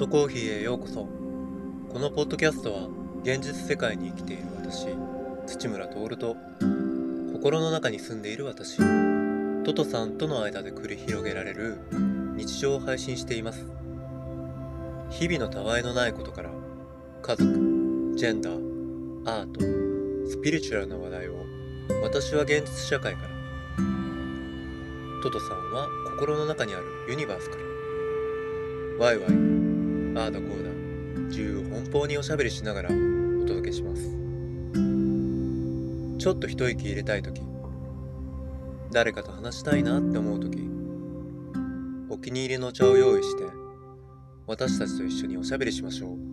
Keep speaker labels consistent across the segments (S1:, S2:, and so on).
S1: トコーヒーへようこそ。このポッドキャストは現実世界に生きている私土村徹と心の中に住んでいる私トトさんとの間で繰り広げられる日常を配信しています。日々のたわいのないことから家族ジェンダーアートスピリチュアルな話題を私は現実社会から。トトさんは心の中にあるユニバースから。ワイワイ、あーだこーだ、自由奔放におしゃべりしながらお届けします。ちょっと一息入れたい時、誰かと話したいなって思う時、お気に入りのお茶を用意して、私たちと一緒におしゃべりしましょう。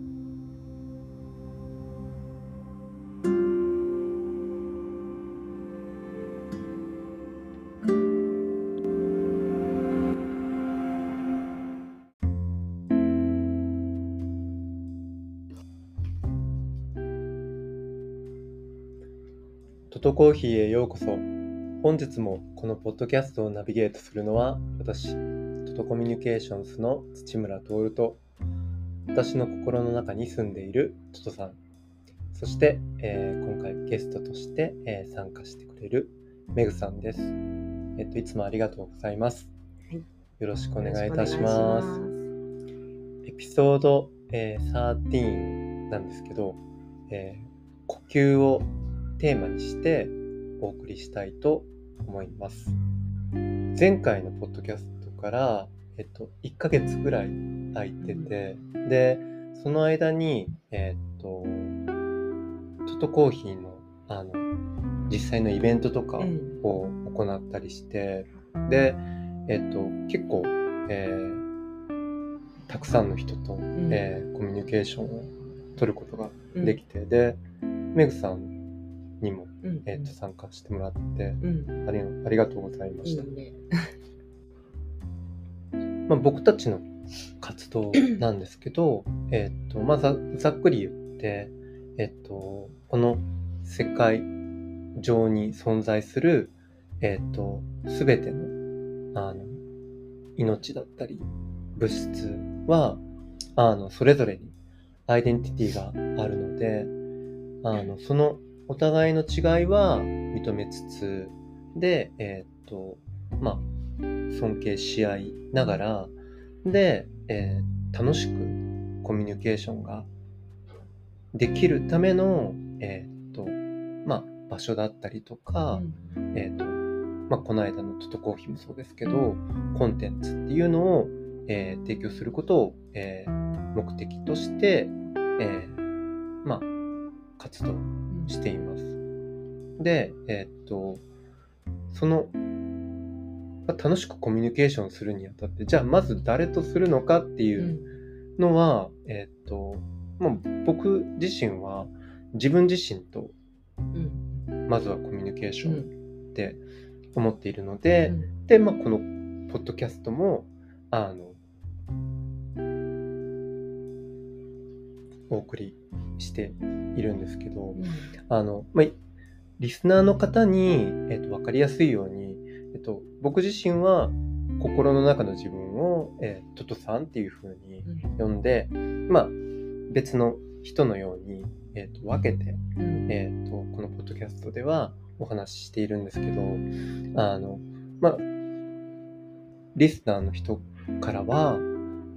S1: トトコーヒーへようこそ。本日もこのポッドキャストをナビゲートするのは私、トトコミュニケーションズの土村徹と私の心の中に住んでいるトトさん、そして、えー今回ゲストとして、えー参加してくれるメグさんです。えっと、いつもありがとうございます。
S2: はい
S1: よろしくお願いいたしますエピソード、えー13なんですけど、えー呼吸をテーマにしてお送りしたいと思います。前回のポッドキャストから、えっと、1ヶ月ぐらい空いてて、で、その間に、えっと、トトコーヒーの、あの、実際のイベントとか
S2: うん。
S1: を行ったりして、で、えっと、結構、えーたくさんの人と、
S2: ん。
S1: えーコミュニケーションを取ることが
S2: うん。
S1: できて、で、メグさんにも、
S2: うん
S1: えっと参加してもらって
S2: うん
S1: あり、ありがとうございました。
S2: いいね。
S1: まあ、僕たちの活動 なんですけど、えっと、まあ、ざざっくり言って、えっと、この世界上に存在する、えっと、すべての、あの、命だったり、物質は、あの、それぞれにアイデンティティがあるので、あの、そのお互いの違いは認めつつ、で、えっと、まあ、尊敬し合いながら、で、えー楽しくコミュニケーションができるための、えーっと、まあ、場所だったりとか、えーっと、まあ、この間のトトコーヒーもそうですけど、コンテンツっていうのを、えー提供することを、えー目的として、えーまあ、活動しています。で、えーっと、その、まあ楽しくコミュニケーションするにあたって、じゃあまず誰とするのかっていうのは、えーっと、もう僕自身は自分自身と
S2: うん。
S1: まずはコミュニケーション
S2: うん。
S1: って思っているので、
S2: うん。
S1: で、まあ、このポッドキャストも、あの、お送りしているんですけど、あの、まあ、リスナーの方に、えっと、わかりやすいように、えっと、僕自身は心の中の自分を、えートトさんっていう風に呼んで、まあ、別の人のように、えっと、分けて、
S2: うん。
S1: えっと、このポッドキャストではお話ししているんですけど、あの、まあ、リスナーの人からは、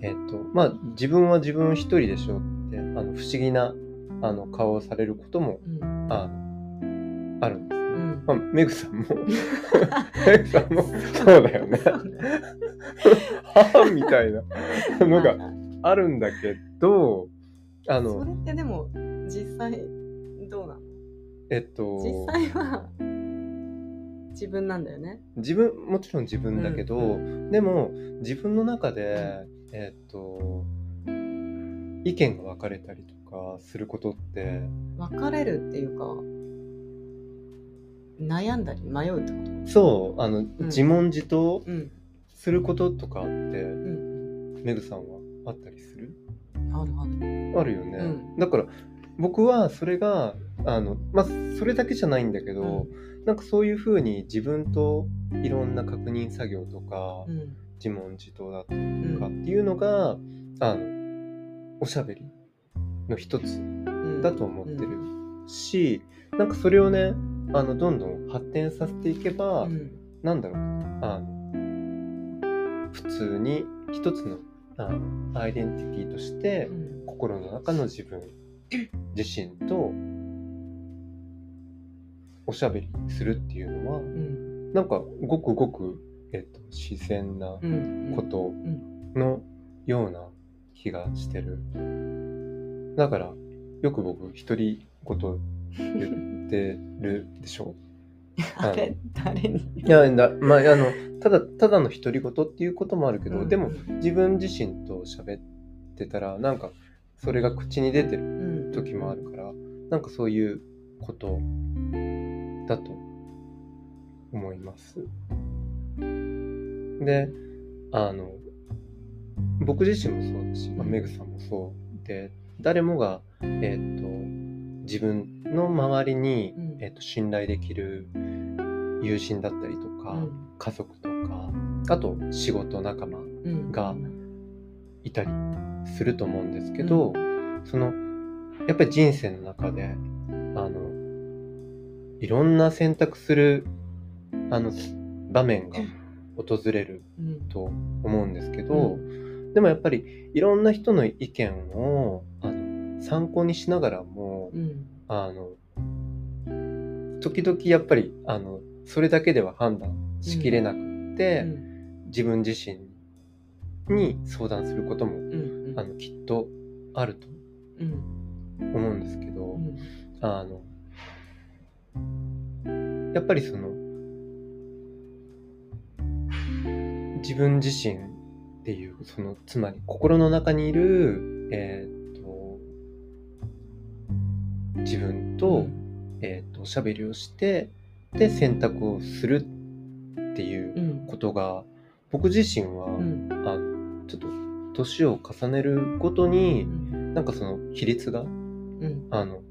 S1: えっと、まあ、自分は自分一人でしょって、あの、不思議な、あの、顔をされることも、
S2: うん。
S1: あの、あるんですね。
S2: うん。
S1: まあ、メグさんも、メグさんも、そうだよね。はぁみたいな。のがあるんだけど、あ
S2: そ
S1: の、
S2: れってでも実際どうなの？
S1: えっと、
S2: 実際は自分なんだよね。
S1: 自分、もちろん自分だけど、でも、自分の中で、えっと、意見が分かれたりとかすることって、
S2: 別れるっていうか悩んだり迷うってこと？
S1: そう、あの、
S2: ん。
S1: 自問自答
S2: うん。
S1: することとかって、
S2: うん
S1: メグさんはあったりする？
S2: あるある。
S1: あるよね、
S2: うん。
S1: だから僕はそれがあのまあそれだけじゃないんだけど、なんかそういうふうに自分といろんな確認作業とか、
S2: うん。
S1: 自問自答だと
S2: うん。
S1: かっていうのが、あのおしゃべりの一つ
S2: うん。
S1: だと思ってるし、なんかそれをねあのどんどん発展させていけば、
S2: うん。
S1: なんだろうあの普通に一つのあのアイデンティティとして
S2: うん。
S1: 心の中の自分自身とおしゃべりするっていうのは
S2: うん。
S1: なんかごくごく、えっと、自然な
S2: うん。
S1: こと
S2: ん。
S1: のような気がしてる。だからよく僕独り言言ってるでしょ？
S2: あれ誰に？
S1: いやだまああのただただの独り言っていうこともあるけど、
S2: うん
S1: でも自分自身と喋ってたらなんかそれが口に出てる
S2: うん
S1: 時もあるからなんかそういうことだと思います。であの僕自身もそうだし、まあ、メグさんもそうで誰もが、えー、と自分の周りに、
S2: うん。
S1: えー、と信頼できる友人だったりとか、家族とかあと仕事仲間
S2: うん。
S1: がいたりすると思うんですけど、そのやっぱり人生の中であのいろんな選択するあの場面が訪れる
S2: うん。
S1: と思うんですけど、でもやっぱりいろんな人の意見をあの参考にしながらも
S2: うん。
S1: あの時々やっぱりあのそれだけでは判断しきれなくって、
S2: うん。
S1: 自分自身に相談することも
S2: うん
S1: あのきっとあると
S2: うん
S1: 思うんですけど、
S2: うん。
S1: あのやっぱりその自分自身っていうそのつまり心の中にいるえーっと自分と,、えーっとおしゃべりをしてで選択をするっていう
S2: うん。
S1: ことが僕自身は、
S2: うん。
S1: あのちょっと年を重ねるごと
S2: う
S1: に
S2: ん。
S1: なんかその比率が
S2: うん。
S1: あの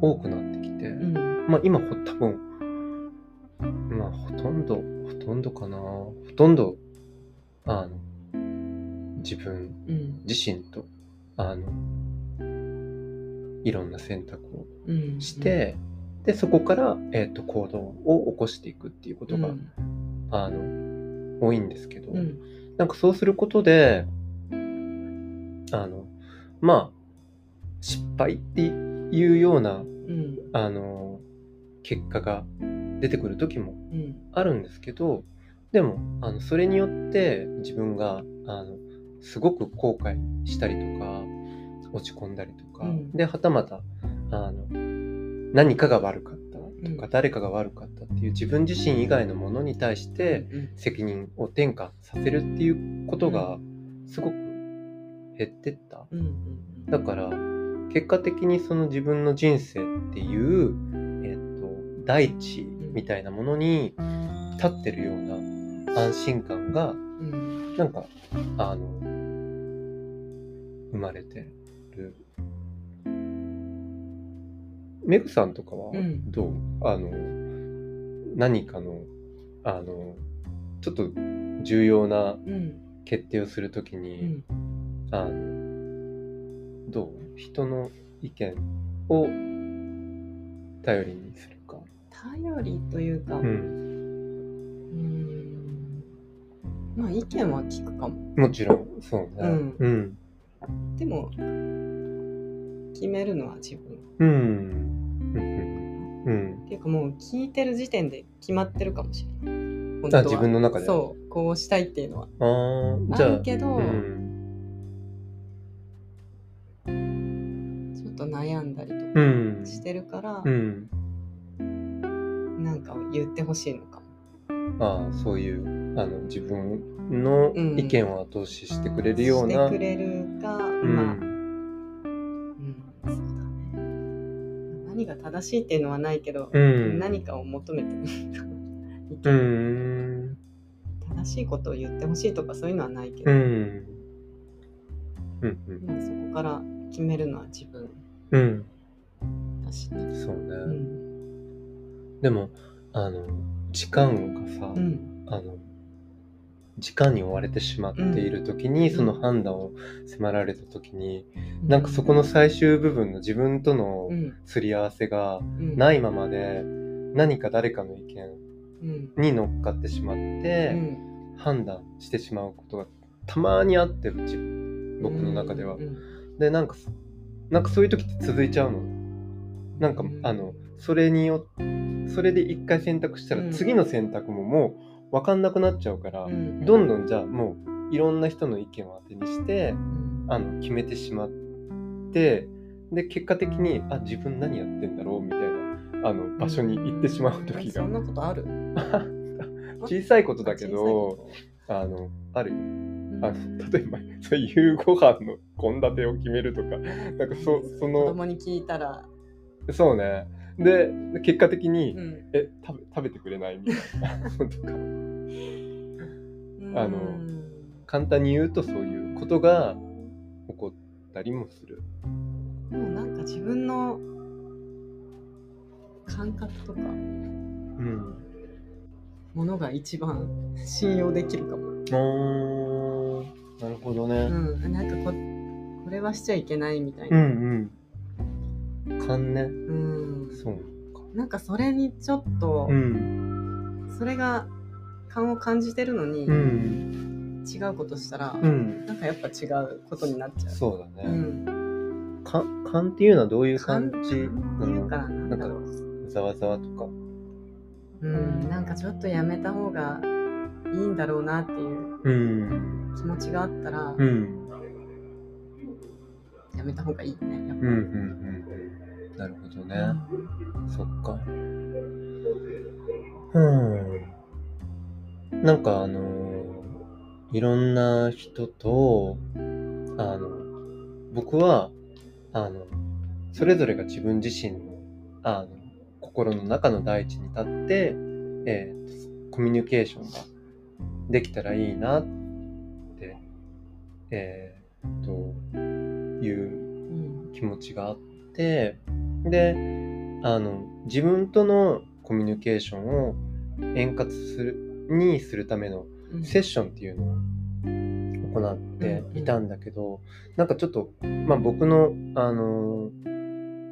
S1: 多くなってきて、
S2: うん。
S1: まあ今ほ多分まあほとんどほとんどかな。ほとんどあの自分。
S2: うん。
S1: 自身とあのいろんな選択を
S2: うん。
S1: して、でそこから、えー、と行動を起こしていくっていうことが、
S2: うん。
S1: あの多いんですけど、
S2: うん。
S1: なんかそうすることであのまあ失敗っていうような
S2: うん。
S1: あの結果が出てくる時も
S2: うん。
S1: あるんですけどでもあのそれによって自分があのすごく後悔したりとか落ち込んだりとか、
S2: うん。
S1: ではたまたあの何かが悪かったとか、
S2: うん。
S1: 誰かが悪かったっていう自分自身以外のものに対して責任を転嫁させるっていうことがすごく減ってった。だから結果的にその自分の人生っていう、えっと大地みたいなものに立ってるような安心感が
S2: うん
S1: なんかあの生まれてる。メグさんとかは
S2: うん
S1: どう、あの何かのあのちょっと重要な
S2: うん
S1: 決定をするとき
S2: う
S1: に、
S2: ん
S1: あのどう？人の意見を頼りにするか。
S2: 頼りというか
S1: う。
S2: うんんまあ意見は聞くかも
S1: もちろん、そうね。
S2: うん
S1: うん。
S2: でも決めるのは自分
S1: うん。うん。うん。
S2: っていうかもう聞いてる時点で決まってるかもしれない本当は
S1: あ、自分の中で。
S2: そうこうしたいっていうのは
S1: ああ、じゃあ。
S2: あるけど、
S1: うん。
S2: ちょっと悩んだりとか
S1: うん。
S2: してるから、
S1: うん。
S2: なんか言ってほしいの
S1: ああ、そういう、あの、自分の意見を後押ししてくれるような。
S2: してくれるか、
S1: うん
S2: まあ、うん、そうだね何が正しいっていうのはないけど、
S1: うん。
S2: 何かを求めてる
S1: うーん。
S2: 正しいことを言ってほしいとかそういうのはないけ
S1: う
S2: ど、
S1: ん。うん。うん。
S2: まあ、そこから決めるのは自分
S1: うん。
S2: だしね。
S1: そうね。
S2: うん
S1: でも、あの、時間がさ、
S2: うん。
S1: あの、時間に追われてしまっている時に、
S2: うん。
S1: その判断を迫られた時に、なんかそこの最終部分の自分との
S2: うん。
S1: すり合わせが
S2: うん。
S1: ないままで何か誰かの意見
S2: うん。
S1: に乗っかってしまって、
S2: うん。
S1: 判断してしまうことがたまにあってうち僕の中では。
S2: うん
S1: でなんかそなんかそういう時って続いちゃうの。なんか、
S2: うん。
S1: あのそれによそれで一回選択したら
S2: うん。
S1: 次の選択ももう分かんなくなっちゃうから、
S2: うん。
S1: どんどんじゃあもういろんな人の意見を当てにして
S2: うん。
S1: あの決めてしまってで結果的にあ自分何やってんだろうみたいなあの場所に行ってしまう時が。
S2: そんなことある？
S1: 小さいことだけどあのあるよ。あの例えばそう夕ご飯の献立を決めるとかなんかそそ
S2: 子
S1: の
S2: 供に聞いたら、
S1: そうねで結果的に、
S2: うん
S1: え食べ食べてくれないみたいなのとかあの
S2: うん
S1: 簡単に言うとそういうことが起こったりもする。
S2: もうなんか自分の感覚とか
S1: うん、
S2: ものが一番 信用できるかも。
S1: なるほどね。
S2: うん、なんかここれはしちゃいけないみたい
S1: うん
S2: な。
S1: うん。勘ね。
S2: うん
S1: そうか。
S2: なんかそれにちょっと、
S1: うん。
S2: それが勘を感じてるのに、
S1: うん。
S2: 違うことしたら、
S1: うん。
S2: なんかやっぱ違うことになっちゃう。
S1: そうだ
S2: う
S1: ね。
S2: ん、
S1: か勘っていうのはどういう
S2: 勘
S1: 感じなの？
S2: かな、なん
S1: か。ざわざわとか。
S2: うん、なんかちょっとやめた方がいいんだろうなっていう
S1: うん。
S2: 気持ちがあったら、
S1: うん。
S2: やめた方がいいね。やっぱ
S1: うん。うん。うん。なるほどね。そっか。うん。なんかあのいろんな人と、あの、僕は、あの、それぞれが自分自身の、あの、心の中の大地に立って、えーコミュニケーションができたらいいなって、えーっと、いう
S2: うん
S1: 気持ちがあってであの自分とのコミュニケーションを円滑するにするための
S2: うん。
S1: セッションっていうのを行っていたんだけど、なんかちょっと、まあ、僕のあの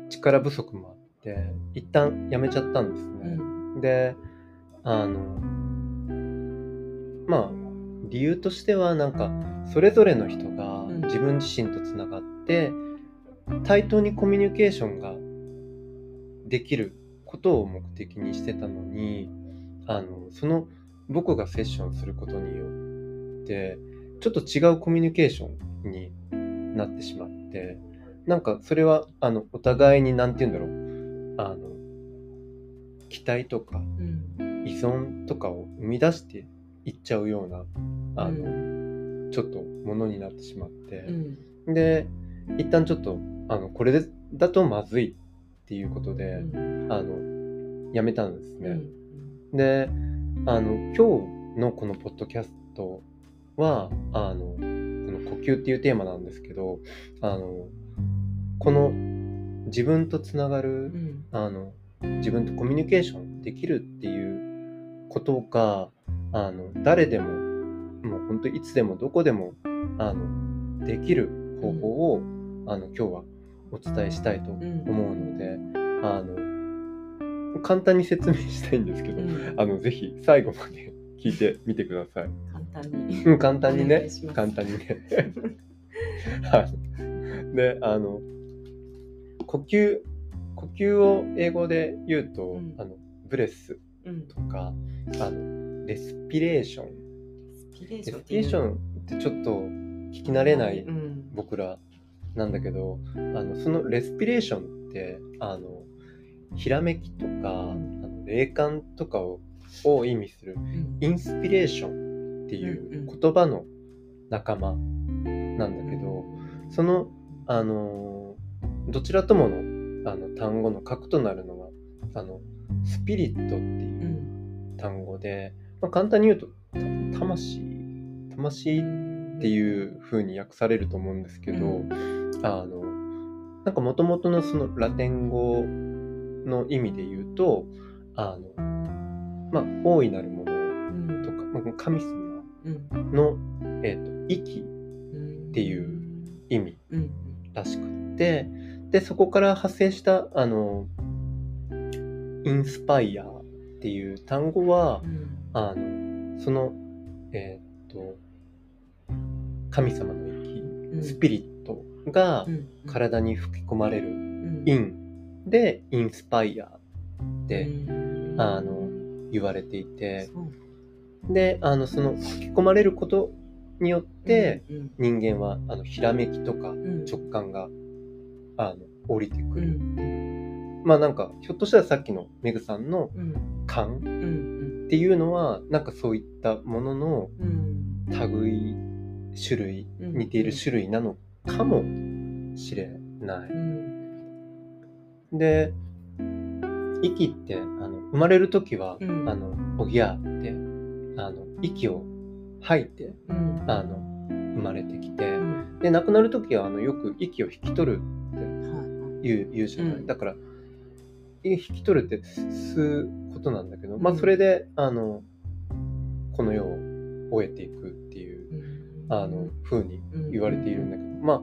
S1: 力不足もあって一旦やめちゃったんです
S2: う
S1: ね。
S2: ん。
S1: であのまあ理由としてはなんかそれぞれの人が
S2: うん。
S1: 自分自身とつながって対等にコミュニケーションができることを目的にしてたのにあのその僕がセッションすることによってちょっと違うコミュニケーションになってしまってなんかそれはあのお互いに何て言うんだろうあの期待とか
S2: うん。
S1: 依存とかを生み出していっちゃうようなあの、
S2: うん。
S1: ちょっとものになってしまって。
S2: う、ん。
S1: で一旦ちょっとあのこれでだとまずいっていうことで、
S2: うん。
S1: あのやめたんですね。
S2: うん
S1: であの今日のこのポッドキャストはあのこの呼吸っていうテーマなんですけどあのこの自分とつながる、
S2: うん。
S1: あの自分とコミュニケーションできるっていうことがあの誰でももう本当いつでもどこでもあのできる方法を、あの今日はお伝えしたいと思うので、あの簡単に説明したいんですけど、
S2: うん。
S1: あのぜひ最後まで聞いてみてください。
S2: 簡単に。
S1: うん簡単にね。簡単にね。はい。であの呼吸呼吸を英語で言うと、
S2: うん。
S1: あのブレス
S2: うん。
S1: とかあのレスピレーション。
S2: レ
S1: スピレーションってちょっと聞き慣れない
S2: うん。
S1: 僕らなんだけどあのそのレスピレーションってあのひらめきとか、あの霊感とかをを意味する
S2: うん。
S1: インスピレーションっていう言葉の仲間なんだけど、その、あのーどちらとものあの単語の核となるのはあのスピリットって
S2: う
S1: いうん。単語で、まあ、簡単に言うとた魂？魂っていう風に訳されると思うんですけど、
S2: うん。
S1: あのなんか元々のそのラテン語の意味で言うとあのまあ大いなるもの
S2: うん。
S1: とか、まあ、神様
S2: うん。
S1: の、えっと息
S2: うん
S1: っていう意味
S2: うん
S1: らしくってでそこから派生したあのインスパイアっていう単語は
S2: うん。
S1: あのそのえっと神様の息
S2: うん。
S1: スピリットが
S2: うん
S1: 体に吹き込まれる
S2: うん。
S1: インでインスパイアって
S2: うん。
S1: あの言われていて。であのその吹き込まれることによって
S2: うん
S1: 人間はあのひらめきとか
S2: うん。
S1: 直感があの降りてく
S2: う
S1: る、
S2: ん。
S1: まあなんかひょっとしたらさっきのメグさんの
S2: うん。
S1: 感
S2: うん
S1: っていうのはなんかそういったものの
S2: うん。
S1: 類種類
S2: うん。
S1: 似ている種類なのかもしれない。
S2: うん。
S1: で息ってあの生まれる時は、
S2: うん。
S1: あのおぎゃーってあの息を吐いて
S2: うん。
S1: あの生まれてきて、
S2: うん。
S1: で亡くなる時はあのよく息を引き取る
S2: はい。
S1: 言う言うじゃない、
S2: うん。
S1: だからい引き取るって吸うことなんだけど、まあ
S2: うん。
S1: それであのこの世を終えていくあの風に
S2: うん。
S1: 言われているんだけど、まあ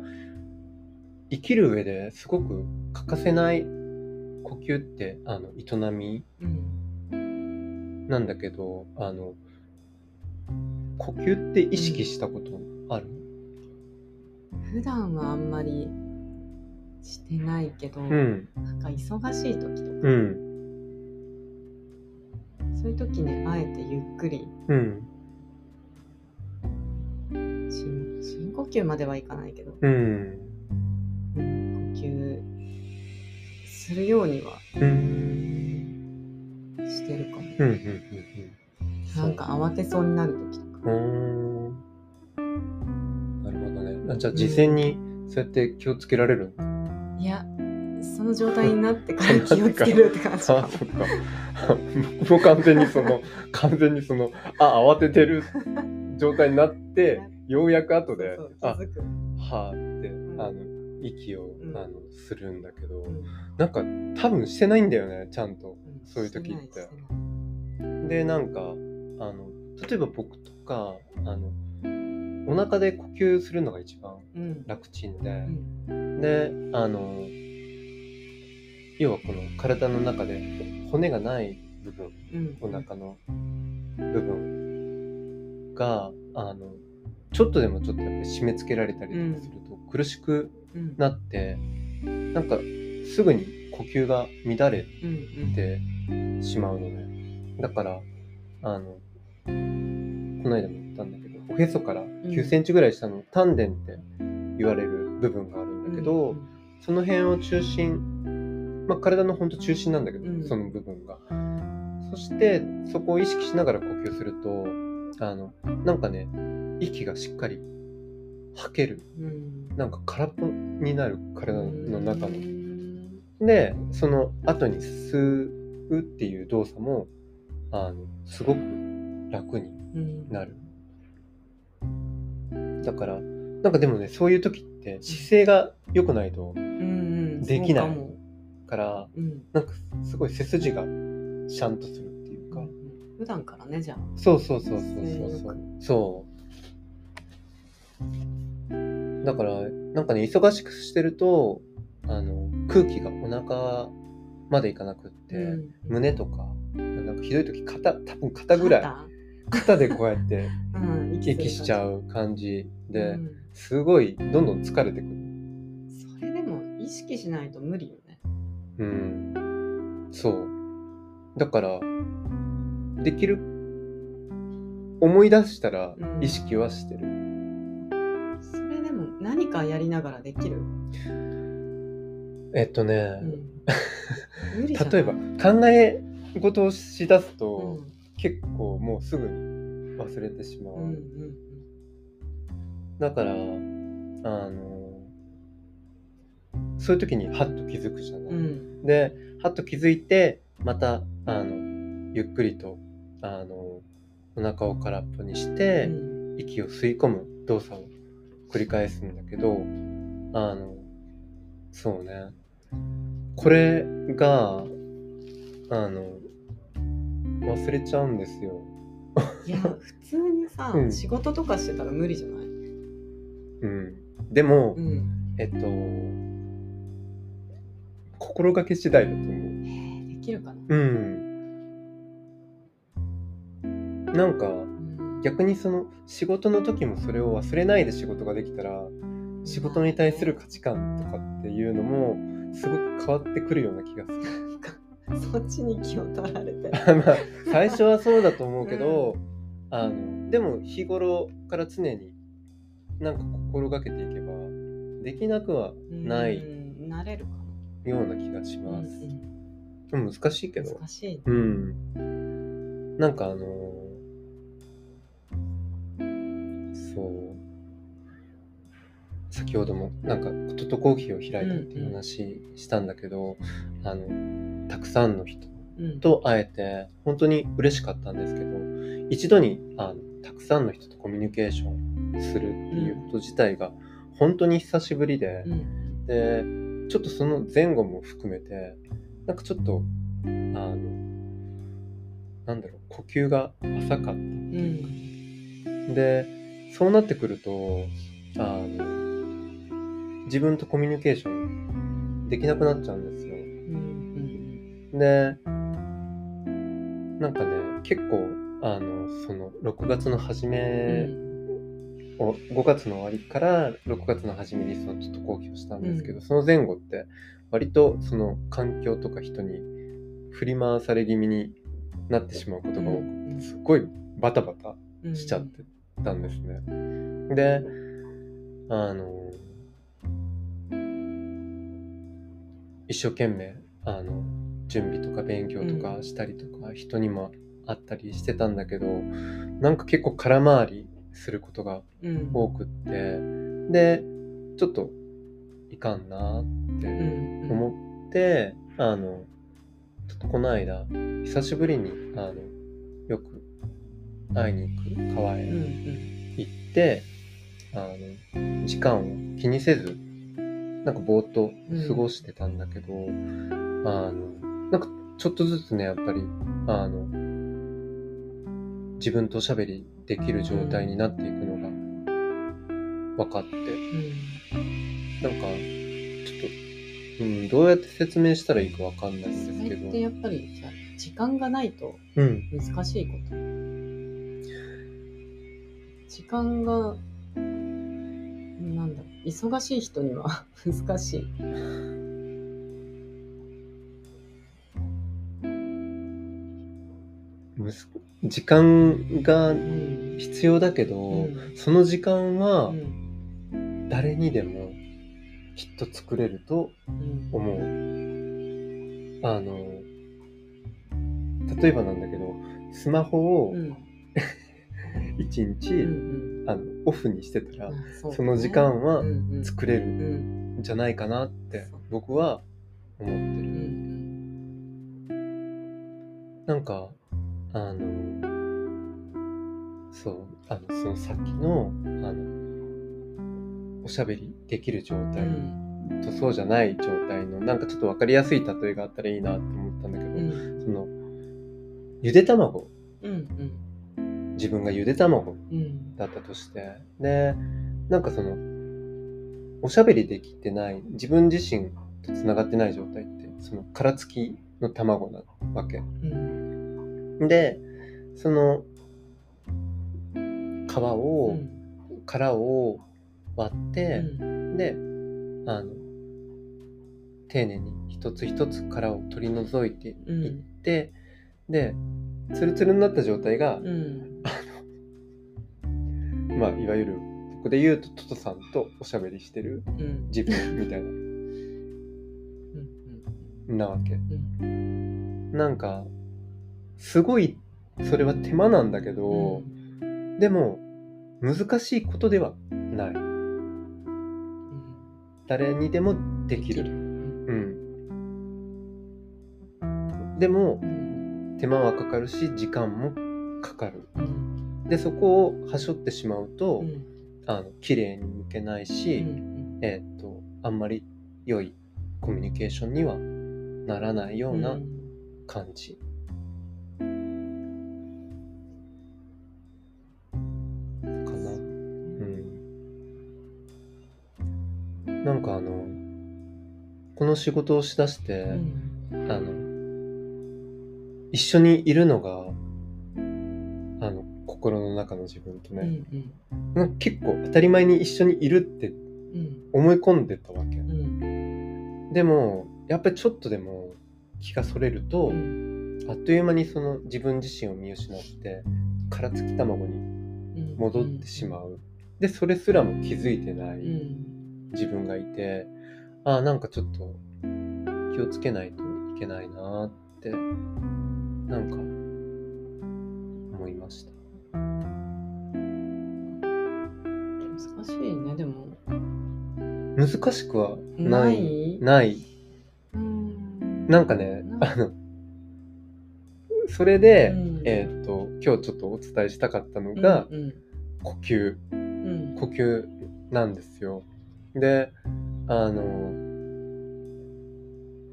S1: 生きる上ですごく欠かせない呼吸ってあの営み
S2: うん
S1: なんだけどあの呼吸って意識したことある？
S2: 普段はあんまりしてないけど、
S1: うん。
S2: なんか忙しい時とか。
S1: うん。
S2: そういう時にあえてゆっくり
S1: うん
S2: 深深呼吸まではいかないけど、
S1: うん。
S2: 呼吸するようには
S1: うん。
S2: してるかも。
S1: うんうんうんうん。
S2: なんか慌てそうになる時とか。
S1: なるほどね。あじゃあ事前にそうやって気をつけられる
S2: いや、その状態になってから 気をつけるって感じ。
S1: あそっか。僕も完全にその完全にそのあ慌ててる状態になって ようやく後であ。はーって、
S2: ん。
S1: あの息を、
S2: うん。
S1: あのするんだけど、
S2: うん。
S1: なんか多分してないんだよねちゃんと。
S2: うん。
S1: そういう時って。でなんかあの例えば僕とかあのお腹で呼吸するのが一番
S2: うん。
S1: 楽ちんで
S2: う、ん。
S1: であの要はこの体の中で骨がない部分
S2: うん。
S1: お腹の部分があのちょっとでもちょっとやっぱり締め付けられたりとかすると苦しく
S2: うん。
S1: なって、なんかすぐに呼吸が乱れ
S2: うん
S1: てしまうのね。だからあのこの間も言ったんだけどおへそから9センチぐらい下の丹田って言われる部分があるんだけど、
S2: うん。
S1: その辺を中心、まあ、体のほんと中心なんだけど、
S2: うん。
S1: その部分が。そしてそこを意識しながら呼吸するとあのなんかね息がしっかり吐ける
S2: うん。
S1: なんか空っぽになる体の中の。
S2: うん。
S1: でその後に吸うっていう動作もあのすごく楽に
S2: うん。
S1: なる。だからなんかでもねそういう時って姿勢が良くないと
S2: うんうん。
S1: できない
S2: か
S1: ら
S2: うん。
S1: なんかすごい背筋がシャンとする
S2: 普段からねじゃあ。
S1: そうそうそうそうそうそう。そう。だからなんかね忙しくしてるとあの空気がお腹までいかなくって、
S2: うん。
S1: 胸とかなんかひどい時肩多分肩ぐらい。肩？でこうやって
S2: 肩 うん
S1: 息しちゃ
S2: う
S1: う感じで、
S2: ん
S1: すごいどんどん疲れてく。る
S2: それでも意識しないと無理よね。
S1: うん。そう。だからできる思い出したら
S2: うん。
S1: 意識はしてる、
S2: それでも何かやりながらできる、
S1: えっとね、
S2: うん、
S1: 例えば考え事をしだす
S2: う
S1: と、
S2: ん。
S1: 結構もうすぐに忘れてしまう、
S2: うんうん。
S1: だからあのそういう時にハッと気づくじゃない、
S2: うん。
S1: でハッと気づいてまたあのゆっくりとあのお腹を空っぽにして、
S2: うん。
S1: 息を吸い込む動作を繰り返すんだけどあのそうね。これがあの忘れちゃうんですよ。
S2: いや普通にさ、
S1: うん。
S2: 仕事とかしてたら無理じゃない、
S1: うん、でも、
S2: うん、
S1: えっと心がけ次第だと思う。
S2: えーできるかな、
S1: うん。なんか
S2: うん
S1: 逆にその仕事の時もそれを忘れないで仕事ができたら仕事に対する価値観とかっていうのもすごく変わってくるような気がする。
S2: そっちに気を取られて
S1: まあ最初はそうだと思うけど、あのでも日頃から常になんか心がけていけばできなくはない
S2: うんなれるか
S1: ような気がし
S2: な、
S1: ます。
S2: うん
S1: 難しいけど。
S2: 難しい、
S1: うん。なんかあのそう。先ほどもなんかこととコーヒーを開いたっていう話したんだけど、あの、たくさんの人
S2: うん、
S1: と会えて本当に嬉しかったんですけど、一度にあのたくさんの人とコミュニケーションするっていうこと自体が本当に久しぶりで、
S2: うん
S1: で、ちょっとその前後も含めて、なんかちょっと、あの、なんだろう、呼吸が浅かった。
S2: うん
S1: で、そうなってくると、あの、自分とコミュニケーションできなくなっちゃうんですよ。
S2: うん
S1: で、なんかね、結構、あの、その、6月の初
S2: うん。
S1: めを、5月の終わりから6月の初めにそのちょっと講義をしたんですけど、
S2: う
S1: その前後って割とその環境とか人に振り回され気味になってしまうことが多く
S2: うん
S1: てすっごいバタバタ
S2: うん
S1: しちゃってたんですね。であの一生懸命あの準備とか勉強とかしたりとか、人にも会ったりしてたんだけどなんか結構空回りすることが
S2: うん。
S1: 多くってでちょっといかんなって
S2: うん。
S1: 思って、あのちょっとこの間久しぶりにあの会いに行く川へ
S2: うんうん。
S1: 行って、あの時間を気にせずなんかぼーっと過ごしてたんだけど、あのなんかちょっとずつねやっぱりあの自分とおしゃべりできる状態になっていくのが分かって。なんかちょっと、うん、どうやって説明したらいいか分かんないんですけど。
S2: それってやっぱりじゃあ時間がないと
S1: うん。
S2: 難しいこと時間がなんだろう忙しい人には 難しい。
S1: むす時間が
S2: うん
S1: 必要だけど、
S2: うん。
S1: その時間は
S2: うん。
S1: 誰にでもきっと作れると
S2: うん。
S1: 思う。あの例えばなんだけどスマホを
S2: うん
S1: 一日、
S2: うん
S1: あのオフにしてたら
S2: うんそ
S1: の時間は
S2: うんうん。
S1: 作れる
S2: うん
S1: ん。じゃないかなって僕は思って
S2: う
S1: る。
S2: ん。
S1: なんかあのそうあのそのさっきのあのおしゃべりできる状
S2: う
S1: 態
S2: ん。
S1: とそうじゃない状態のなんかちょっと分かりやすい例えがあったらいいなと思ったんだけど、
S2: うん。
S1: そのゆで卵
S2: うん
S1: 自分がゆで卵
S2: うん。
S1: だったとして。でなんかそのおしゃべりできてない自分自身とつながってない状態ってその殻付きの卵なわけ。
S2: うん。
S1: でその皮を、
S2: うん。
S1: 殻を割って、
S2: うん。
S1: であの丁寧に一つ一つ殻を取り除いていって、でツルツルになった状態が、
S2: うん
S1: まあいわゆるここで言うとトトさんとおしゃべりしてる
S2: うん。
S1: 自分みたい
S2: うん。
S1: ななわけ。
S2: うん。
S1: なんかすごいそれは手間なんだけど、でも難しいことではない。誰にでもできる。うん。でも
S2: うん。
S1: 手間はかかるし時間もかかる。
S2: うん
S1: でそこをはしょってしまうと、
S2: うん、
S1: あの綺麗に向けないし、
S2: うん、
S1: えー、っとあんまり良いコミュニケーションにはならないような感じ。かな。うん。なんかあのこの仕事をしだして、
S2: うん、
S1: あの一緒にいるのが心の中の自分と
S2: うん
S1: ね、
S2: うん。
S1: なんか結構当たり前に一緒にいるって
S2: うん。
S1: 思い込んでたわけ。
S2: うん。
S1: でもやっぱりちょっとでも気がそれると、
S2: うん。
S1: あっという間にその自分自身を見失って殻付き卵に
S2: うん。
S1: 戻ってしまう、でそれすらも気づいてない
S2: うん。
S1: 自分がいてああなんかちょっと気をつけないといけないなってなんか
S2: 難しいねでも。
S1: 難しくはな
S2: ない？い
S1: ない。
S2: うん。
S1: なんかねあのそれで、
S2: うん。
S1: えーっと今日ちょっとお伝えしたかったのが、
S2: うん。
S1: 呼吸。
S2: うん。
S1: 呼吸なんですよ。であの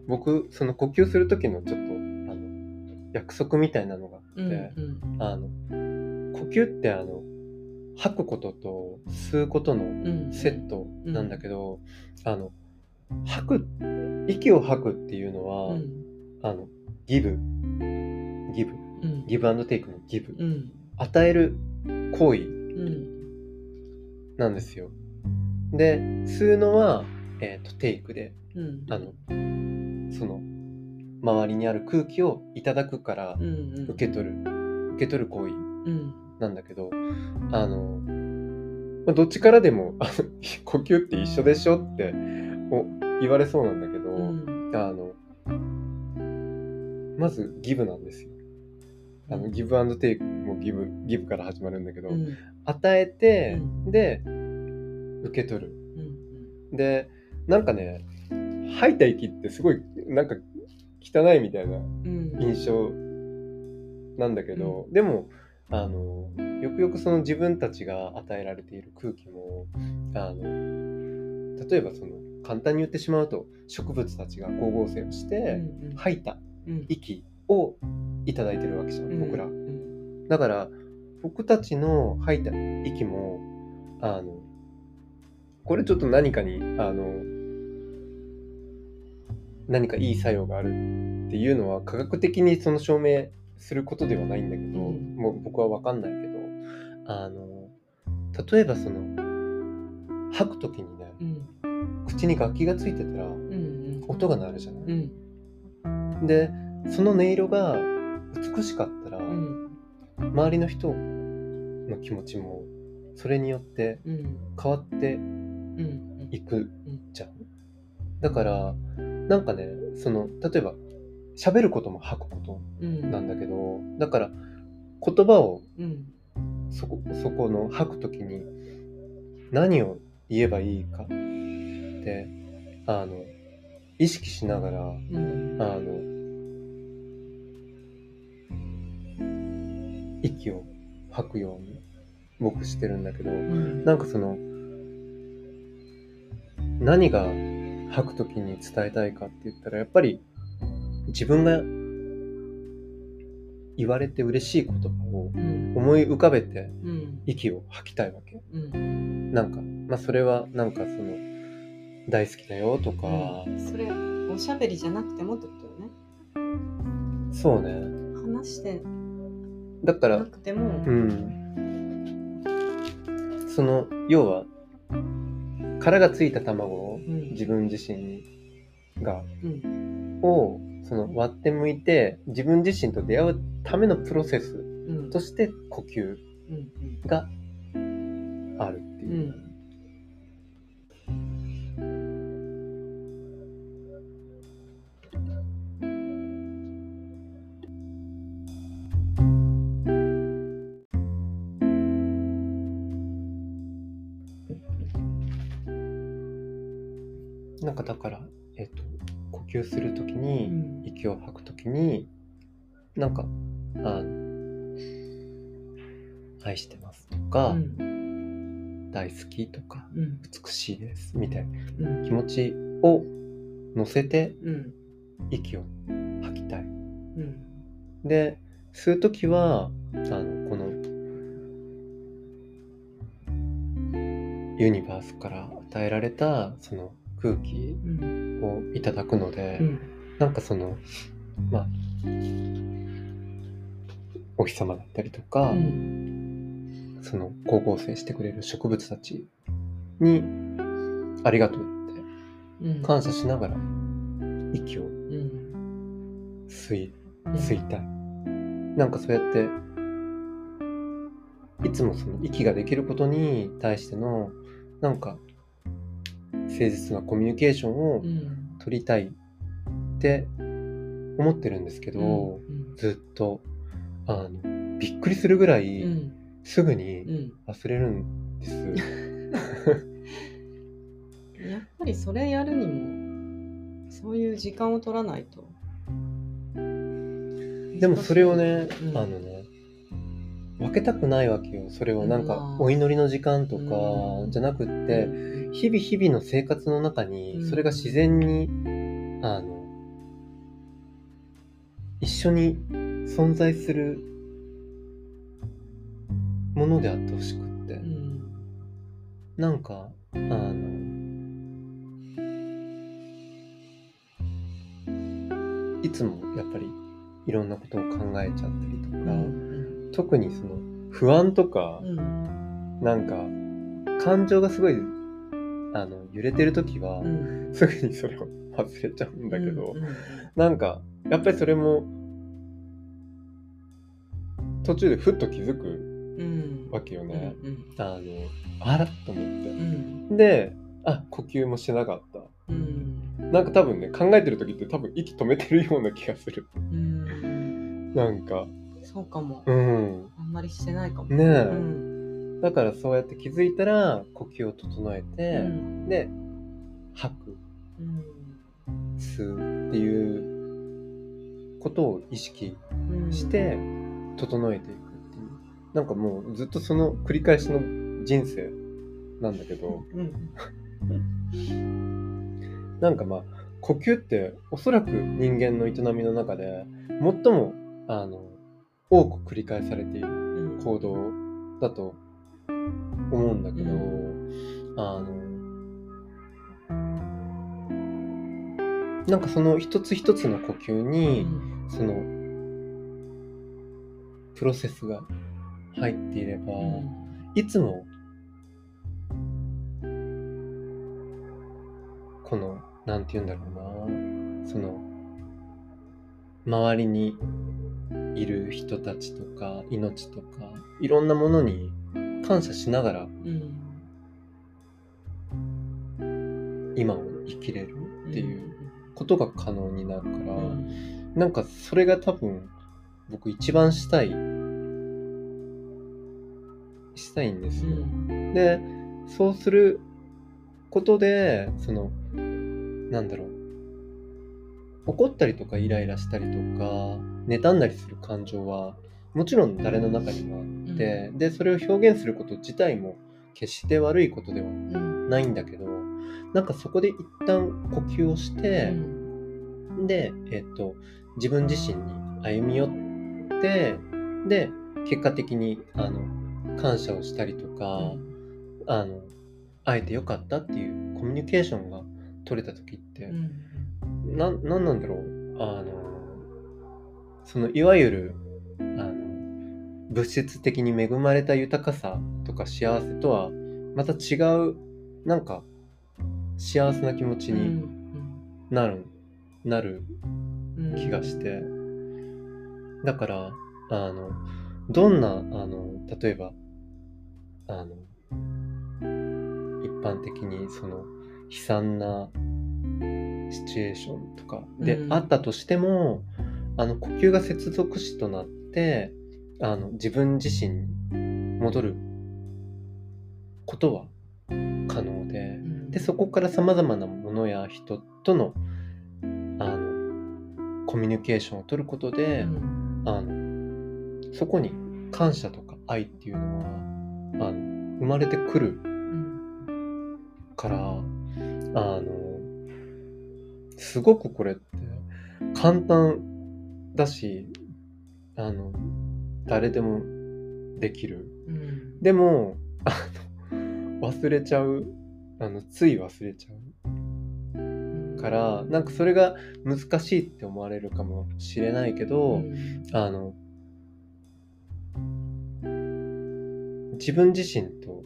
S1: 僕その呼吸する時のちょっとあの約束みたいなのがあって、
S2: うんうん。
S1: あの呼吸ってあの吐くことと吸うことの
S2: うん。
S1: セットなんだけど、あの吐く息を吐くっていうのは、
S2: うん。
S1: あのギブ。ギブ。
S2: うん。
S1: ギブアンドテイクのギブ、
S2: うん。
S1: 与える行為
S2: うん
S1: なんですよ。で吸うのは、えー、とテイクで
S2: うん。
S1: あのその周りにある空気をいただくから
S2: うんうん。
S1: 受け取る受け取る行為。
S2: うん
S1: なんだけどあの、まあどっちからでも 呼吸って一緒でしょってお言われそうなんだけど、
S2: うん。
S1: あのまずギブなんですよ。あのギブアンドテイクもギブギブから始まるんだけど、
S2: うん。
S1: 与えて、
S2: う
S1: で受け取る。
S2: うん
S1: でなんかね吐いた息ってすごいなんか汚いみたいな
S2: うん。
S1: 印象なんだけど、でもあのよくよくその自分たちが与えられている空気もあの例えばその簡単に言ってしまうと植物たちが光合成をして
S2: うん
S1: 吐いた
S2: うん。
S1: 息をいただいてるわけじゃん、
S2: うん
S1: 僕ら
S2: うん。
S1: だから僕たちの吐いた息もあのこれちょっと何かにあの何かいい作用があるっていうのは科学的にその証明することではないんだけど、
S2: うん。
S1: もう僕は分かんないけどあの例えばその吐く時にね
S2: うん。
S1: 口に楽器がついてたら
S2: うん
S1: 音が鳴るじゃない、
S2: うん。
S1: でその音色が美しかったら、
S2: うん。
S1: 周りの人の気持ちもそれによって
S2: うん。
S1: 変わって
S2: うん
S1: いくじゃん。だからなんかねその例えば喋ることも吐くこと
S2: うん。
S1: なんだけどだから言葉を
S2: うん。
S1: そこそこの吐く時に何を言えばいいかってあの意識しながら
S2: うん。
S1: あの息を吐くように僕してるんだけど
S2: うん。
S1: なんかその何が吐く時に伝えたいかって言ったらやっぱり自分が言われて嬉しい言葉を
S2: うん。
S1: 思い浮かべて
S2: うん。
S1: 息を吐きたいわけ。
S2: うん。
S1: なんかまあそれはなんかその大好きだよとか、
S2: それおしゃべりじゃなくてもってことよね。
S1: そうね。
S2: 話して
S1: だから
S2: なくても。
S1: うん。その要は殻がついた卵を
S2: うん。
S1: 自分自身が
S2: うん。
S1: をその割って向いて自分自身と出会うためのプロセス
S2: うん。
S1: として呼吸
S2: うん
S1: があるっていう。う、
S2: ん。
S1: なんかだから、えっと呼吸する時
S2: う
S1: に、
S2: ん
S1: 息を吐く時になんかあ愛してますとか、
S2: うん。
S1: 大好きとか
S2: うん。
S1: 美しいですみたいな
S2: うん。
S1: 気持ちを乗せて
S2: うん。
S1: 息を吐きたい。
S2: うん。
S1: で吸う時はあのこのユニバースから与えられたその空気
S2: うん。
S1: をいただくので、
S2: うん
S1: なんかそのまあお日様だったりとか、
S2: うん。
S1: その光合成してくれる植物たちにありがとうって
S2: うん。
S1: 感謝しながら息を
S2: うん。
S1: 吸い
S2: うん。
S1: 吸いたい。なんかそうやっていつもその息ができることに対してのなんか誠実なコミュニケーションを
S2: うん。
S1: 取りたいって思ってるんですけど、
S2: うん
S1: ずっとあのびっくりするぐら
S2: う
S1: い
S2: ん
S1: すぐ
S2: う
S1: に
S2: ん。
S1: 忘れるんです。
S2: やっぱりそれやるにもそういう時間を取らないと。
S1: でもそれをね、
S2: うん。
S1: あのね分けたくないわけよ。それをなんか
S2: まあ。
S1: お祈りの時間とか
S2: うん。
S1: じゃなくって、
S2: うん。
S1: 日々日々の生活の中に
S2: うん。
S1: それが自然に、あの一緒に存在するものであってほしくって、
S2: うん
S1: なんかあのいつもやっぱりいろんなことを考えちゃったりとか、
S2: うん。
S1: 特にその不安とか、
S2: うん。
S1: なんか感情がすごいあの揺れてる時は、
S2: うん。
S1: すぐにそれを忘れちゃうんだけど、
S2: うん。
S1: なんかやっぱりそれも途中でふっと気づく
S2: うん。
S1: わけよね、
S2: うん
S1: あのあらと思っ
S2: うん。
S1: てであ呼吸もしなかった。
S2: うん。
S1: なんか多分ね考えてる時って多分息止めてるような気がする。
S2: うん。
S1: なんか。
S2: そうかも。
S1: うん。
S2: あんまりしてないかも。
S1: ねえ。
S2: うん。
S1: だからそうやって気づいたら呼吸を整え
S2: う
S1: て、
S2: ん。
S1: で吐く。
S2: うん。
S1: 吸うっていうことを意識
S2: うん。
S1: して整えていくっていう。なんかもうずっとその繰り返しの人生なんだけど。
S2: うん。
S1: なんかまあ呼吸っておそらく人間の営みの中で最もあの多く繰り返されている
S2: うん。
S1: 行動だと思うんだけど、
S2: う
S1: あのなんかその一つ一つの呼吸に、そのプロセスが入っていれば、いつもこのなんて言うんだろうなその周りにいる人たちとか命とかいろんなものに感謝しながら
S2: うん。
S1: 今を生きれることが可能になるから、
S2: うん。
S1: なんかそれが多分僕一番したいしたいんですよ。でそうすることでそのなんだろう。怒ったりとかイライラしたりとか妬んだりする感情はもちろん誰の中にもあって、でそれを表現すること自体も決して悪いことでは
S2: うん。
S1: ないんだけどなんかそこで一旦呼吸をして、で、えっと自分自身に歩み寄ってで結果的にあの感謝をしたりとか、あの会えてよかったっていうコミュニケーションが取れた時って、
S2: うん
S1: ななんなんだろう？あのそのいわゆるあの物質的に恵まれた豊かさとか幸せとはまた違うなんか幸せな気持ちになる、なる気がして。だからあのどんなあの例えばあの一般的にその悲惨なシチュエーションとかで
S2: うん。
S1: あったとしても、あの呼吸が接続詞となってあの自分自身に戻ることは可能ででそこからさまざまなものや人とのあのコミュニケーションを取ることで、あのそこに感謝とか愛っていうのはあの生まれてくるからあのすごくこれって簡単だしあの誰でもできる。でもあの忘れちゃうあのつい忘れちゃう。からなんかそれが難しいって思われるかもしれないけど、
S2: うん。
S1: あの自分自身と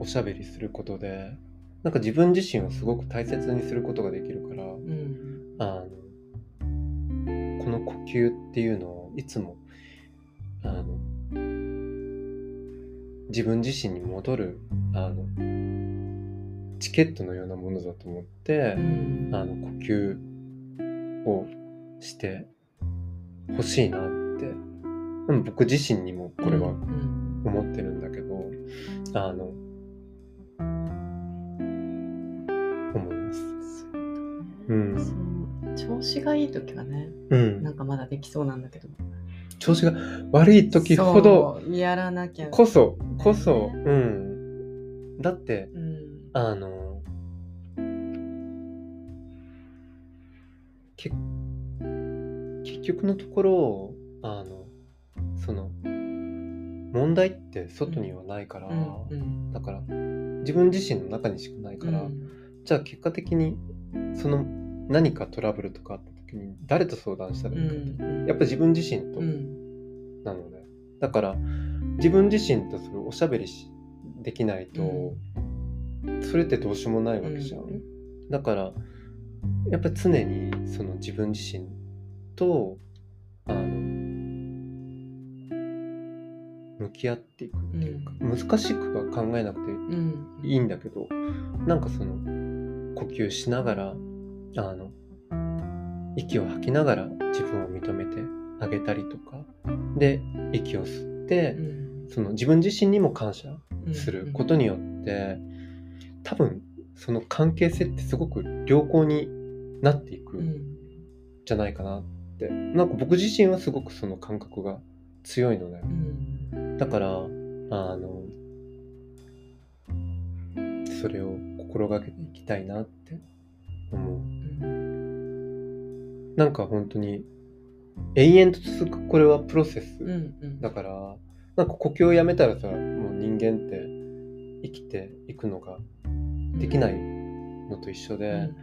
S1: おしゃべりすることでなんか自分自身をすごく大切にすることができるから
S2: うん。
S1: あのこの呼吸っていうのをいつもあの自分自身に戻るあのチケットのようなものだと思って
S2: う、ん。
S1: あの呼吸をしてほしいなって。うん僕自身にもこれは
S2: うん。
S1: 思ってるんだけど、あの思います。うん。
S2: 調子がいい時はね
S1: うん。
S2: なんかまだできそうなんだけど
S1: 調子が悪い時ほど
S2: やらなきゃ
S1: こそこそうん。だって
S2: うん
S1: あのけ結局のところあのその問題って外にはないから、
S2: うんうん。
S1: だから自分自身の中にしかないから、
S2: うん。
S1: じゃあ結果的にその何かトラブルとか時に誰と相談したらいいかって、
S2: うん。
S1: やっぱ自分自身と。
S2: うん。
S1: なので、だから自分自身とそれおしゃべりしできないと、それってどうしようもないわけじゃん、
S2: うん。
S1: だからやっぱり常にその自分自身とあの向き合っていくっていうか、難しくは考えなくて
S2: うん
S1: いいんだけどなんかその呼吸しながらあの息を吐きながら自分を認めてあげたりとか。で息を吸って、
S2: うん。
S1: その自分自身にも感謝
S2: うん。
S1: することによって、多分その関係性ってすごく良好になっていく
S2: うん。ん
S1: じゃないかなって、なんか僕自身はすごくその感覚が強いのね
S2: うん。
S1: だからあのそれを心がけていきたいなって思う。
S2: うん
S1: なんか本当に永遠と続くこれはプロセス、
S2: うんうん。
S1: だからなんか呼吸をやめたらさもう人間って生きていくのができないのと一緒で、
S2: うん。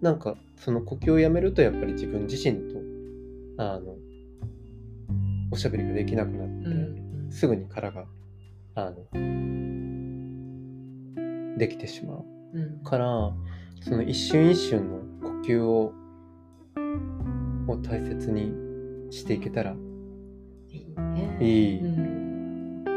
S1: なんかその呼吸をやめるとやっぱり自分自身とあのおしゃべりができなくなって、
S2: うん
S1: すぐに殻があのできてしまう
S2: うん。
S1: からその一瞬一瞬の呼吸をを大切にしていけたら
S2: いいね。
S1: いい、い
S2: うん。
S1: い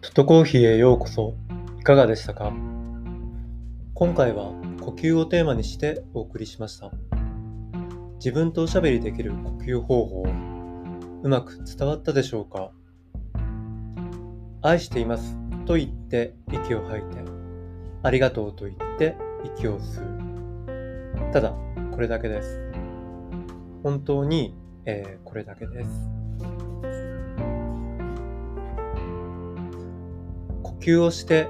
S1: トトコーヒーへようこそ。いかがでしたか？今回は呼吸をテーマにしてお送りしました自分とおしゃべりできる呼吸方法うまく伝わったでしょうか？愛しています。と言って息を吐いてありがとうと言って息を吸う。ただこれだけです。本当に、えーこれだけです。呼吸をして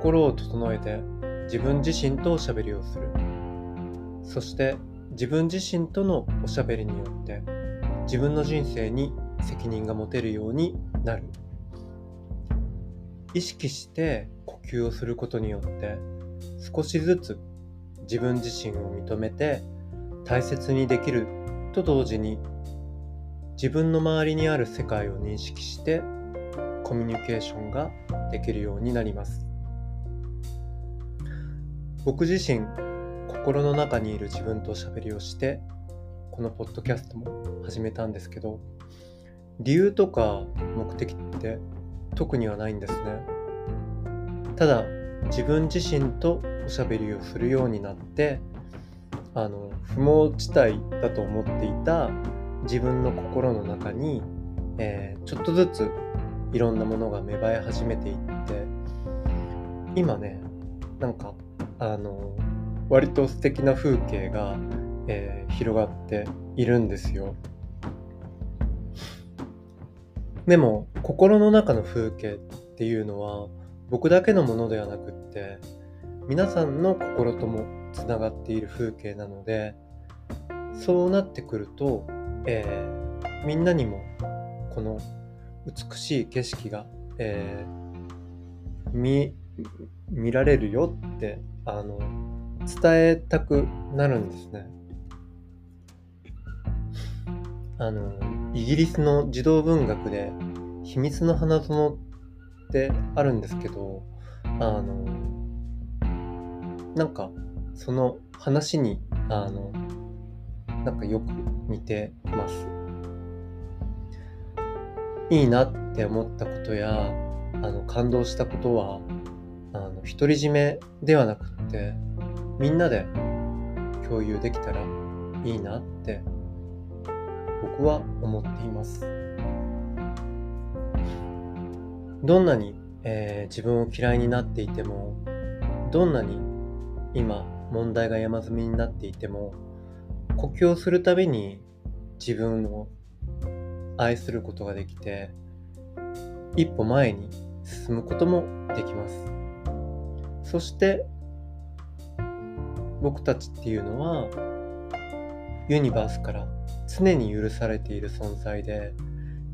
S1: 心を整えて自分自身とおしゃべりをする。そして自分自身とのおしゃべりによって自分の人生に責任が持てるようになる。意識して呼吸をすることによって少しずつ自分自身を認めて大切にできると同時に自分の周りにある世界を認識してコミュニケーションができるようになります。僕自身心の中にいる自分とおしゃべりをしてこのポッドキャストも始めたんですけど理由とか目的って特にはないんですね。ただ自分自身とおしゃべりをするようになってあの不毛地帯だと思っていた自分の心の中に、えーちょっとずついろんなものが芽生え始めていって今ねなんかあの割と素敵な風景が、えー広がっているんですよ。でも心の中の風景っていうのは僕だけのものではなくって皆さんの心ともつながっている風景なのでそうなってくると、えーみんなにもこの美しい景色が、えー見見られるよってあの伝えたくなるんですね。あのイギリスの児童文学で「秘密の花園」ってあるんですけどあのなんかその話にあのなんかよく似てます。いいなって思ったことやあの感動したことはあの独り占めではなくってみんなで共有できたらいいなって僕は思っています。どんなに、えー自分を嫌いになっていてもどんなに今問題が山積みになっていても呼吸をするたびに自分を愛することができて一歩前に進むこともできますそして僕たちっていうのはユニバースから常に許されている存在で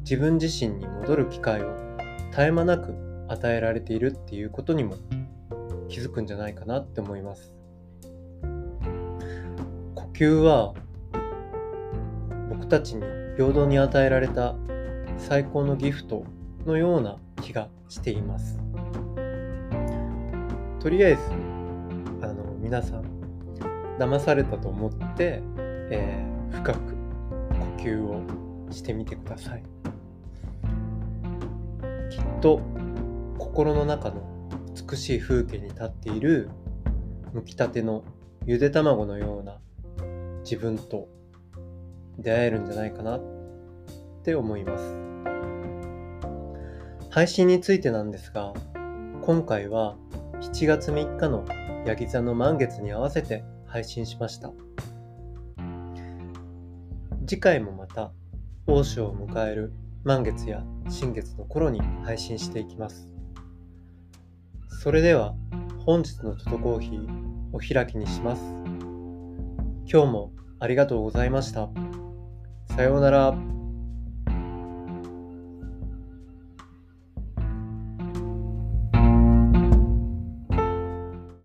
S1: 自分自身に戻る機会を絶え間なく与えられているっていうことにも気づくんじゃないかなって思います。呼吸は僕たちに平等に与えられた最高のギフトのような気がしています。とりあえずあの皆さん騙されたと思って、えー深く呼吸をしてみてください。きっと心の中の美しい風景に立っている剥きたてのゆで卵のような自分と出会えるんじゃないかなって思います。配信についてなんですが今回は7月3日のヤギ座の満月に合わせて配信しました。次回もまた大潮を迎える満月や新月の頃に配信していきます。それでは本日のトトコーヒーお開きにします。今日もありがとうございました。さようなら。